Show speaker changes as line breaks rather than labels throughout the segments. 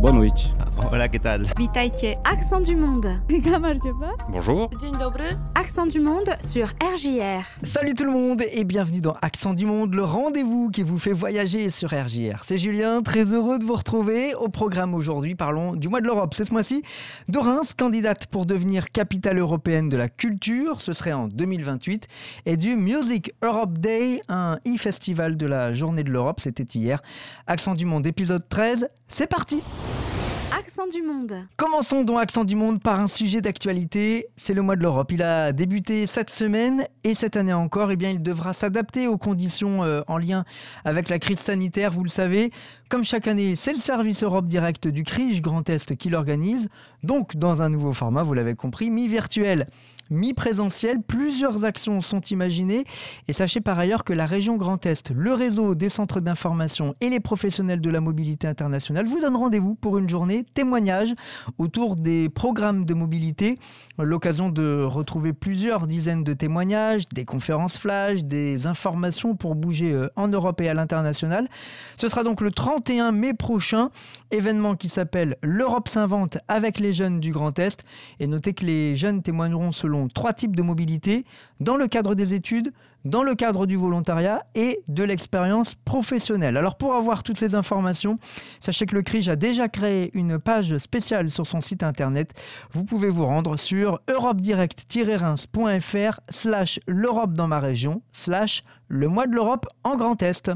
Boa noite.
Hola, ¿qué tal?
Accent du monde.
Bonjour.
Accent du monde sur RJR.
Salut tout le monde et bienvenue dans Accent du Monde, le rendez-vous qui vous fait voyager sur RJR. C'est Julien, très heureux de vous retrouver. Au programme aujourd'hui, parlons du mois de l'Europe. C'est ce mois-ci de Reims, candidate pour devenir capitale européenne de la culture, ce serait en 2028, et du Music Europe Day, un e-festival de la journée de l'Europe, c'était hier. Accent du Monde, épisode 13, c'est parti
Accent du monde.
Commençons donc Accent du Monde par un sujet d'actualité, c'est le mois de l'Europe. Il a débuté cette semaine et cette année encore, eh bien, il devra s'adapter aux conditions euh, en lien avec la crise sanitaire, vous le savez. Comme chaque année, c'est le service Europe Direct du CRIJ Grand Est qui l'organise, donc dans un nouveau format, vous l'avez compris, mi-virtuel mi-présentiel. Plusieurs actions sont imaginées. Et sachez par ailleurs que la région Grand Est, le réseau des centres d'information et les professionnels de la mobilité internationale vous donnent rendez-vous pour une journée témoignage autour des programmes de mobilité. L'occasion de retrouver plusieurs dizaines de témoignages, des conférences flash, des informations pour bouger euh, en Europe et à l'international. Ce sera donc le 31 mai prochain, événement qui s'appelle L'Europe s'invente avec les jeunes du Grand Est. Et notez que les jeunes témoigneront selon trois types de mobilité, dans le cadre des études, dans le cadre du volontariat et de l'expérience professionnelle. Alors pour avoir toutes ces informations, sachez que le CRIJ a déjà créé une page spéciale sur son site internet. Vous pouvez vous rendre sur europedirect-reims.fr slash l'Europe dans ma région slash le mois de l'Europe en Grand Est.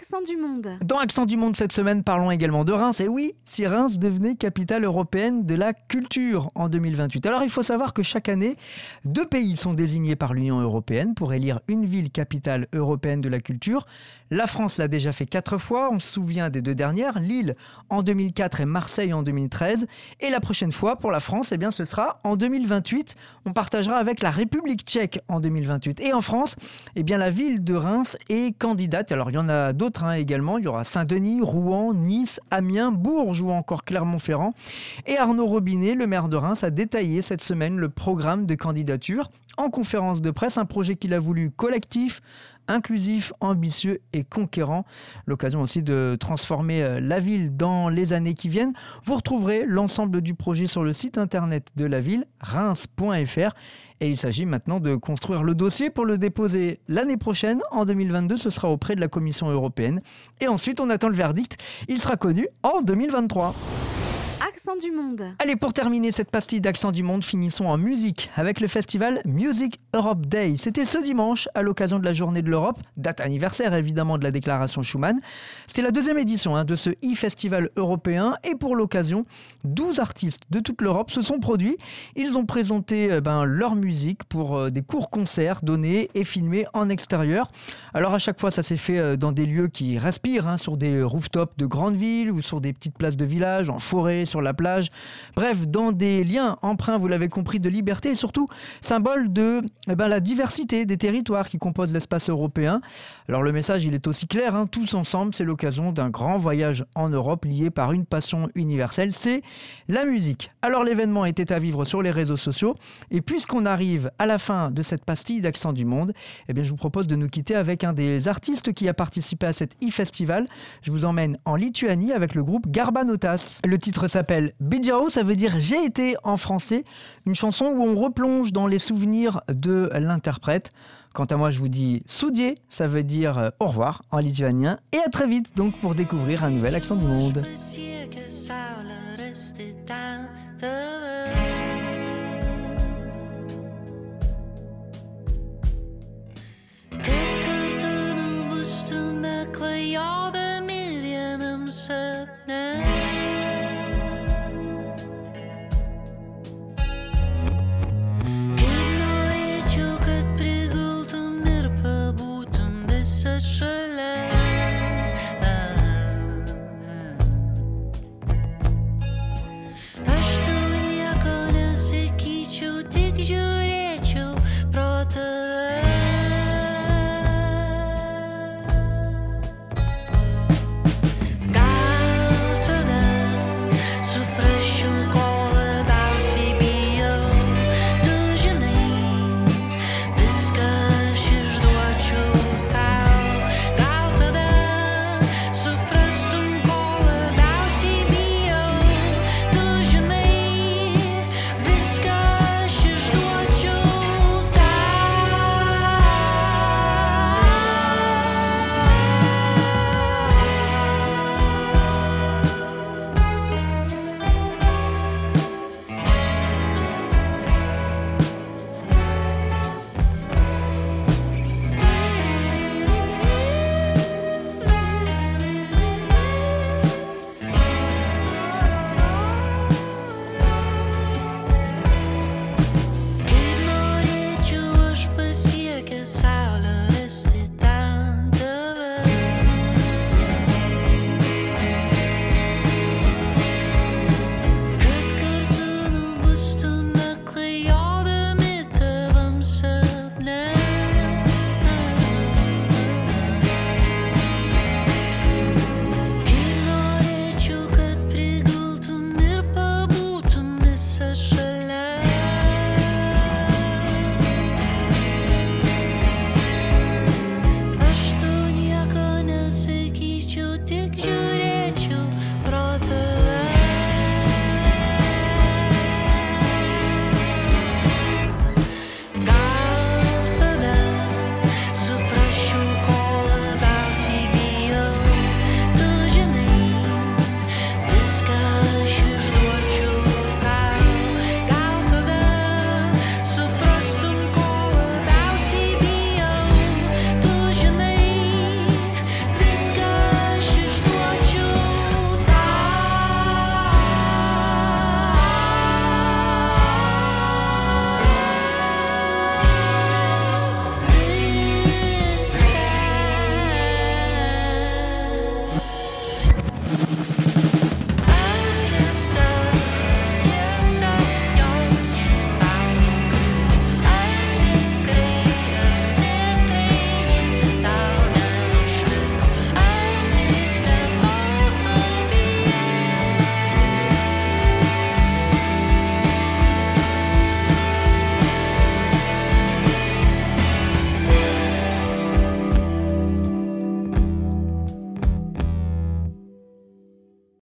Accent du monde.
Dans Accent du Monde cette semaine, parlons également de Reims. Et oui, si Reims devenait capitale européenne de la culture en 2028. Alors il faut savoir que chaque année, deux pays sont désignés par l'Union européenne pour élire une ville capitale européenne de la culture. La France l'a déjà fait quatre fois, on se souvient des deux dernières, Lille en 2004 et Marseille en 2013. Et la prochaine fois pour la France, eh bien, ce sera en 2028. On partagera avec la République tchèque en 2028. Et en France, eh bien, la ville de Reims est candidate. Alors il y en a d'autres hein. Il y aura Saint-Denis, Rouen, Nice, Amiens, Bourges ou encore Clermont-Ferrand. Et Arnaud Robinet, le maire de Reims, a détaillé cette semaine le programme de candidature en conférence de presse, un projet qu'il a voulu collectif, inclusif, ambitieux et conquérant. L'occasion aussi de transformer euh, la ville dans les années qui viennent. Vous retrouverez l'ensemble du projet sur le site internet de la ville, reims.fr. Et il s'agit maintenant de construire le dossier pour le déposer l'année prochaine, en 2022. Ce sera auprès de la Commission européenne. Et ensuite, on attend le verdict. Il sera connu en 2023.
Accent du monde.
Allez, pour terminer cette pastille d'accent du monde, finissons en musique avec le festival Music Europe Day. C'était ce dimanche à l'occasion de la journée de l'Europe, date anniversaire évidemment de la déclaration Schuman. C'était la deuxième édition hein, de ce e-festival européen et pour l'occasion, 12 artistes de toute l'Europe se sont produits. Ils ont présenté euh, ben, leur musique pour euh, des courts concerts donnés et filmés en extérieur. Alors à chaque fois, ça s'est fait euh, dans des lieux qui respirent, hein, sur des rooftops de grandes villes ou sur des petites places de village, en forêt, sur la plage. Bref, dans des liens empreints, vous l'avez compris, de liberté et surtout symbole de eh ben, la diversité des territoires qui composent l'espace européen. Alors le message, il est aussi clair, hein, tous ensemble, c'est l'occasion d'un grand voyage en Europe lié par une passion universelle, c'est la musique. Alors l'événement était à vivre sur les réseaux sociaux et puisqu'on arrive à la fin de cette pastille d'accent du monde, eh bien, je vous propose de nous quitter avec un des artistes qui a participé à cet e-festival. Je vous emmène en Lituanie avec le groupe Garbanotas. Le titre s'appelle Bidjao, ça veut dire j'ai été en français, une chanson où on replonge dans les souvenirs de l'interprète. Quant à moi, je vous dis Soudier, ça veut dire euh, au revoir en lituanien, et à très vite donc pour découvrir un nouvel accent du monde.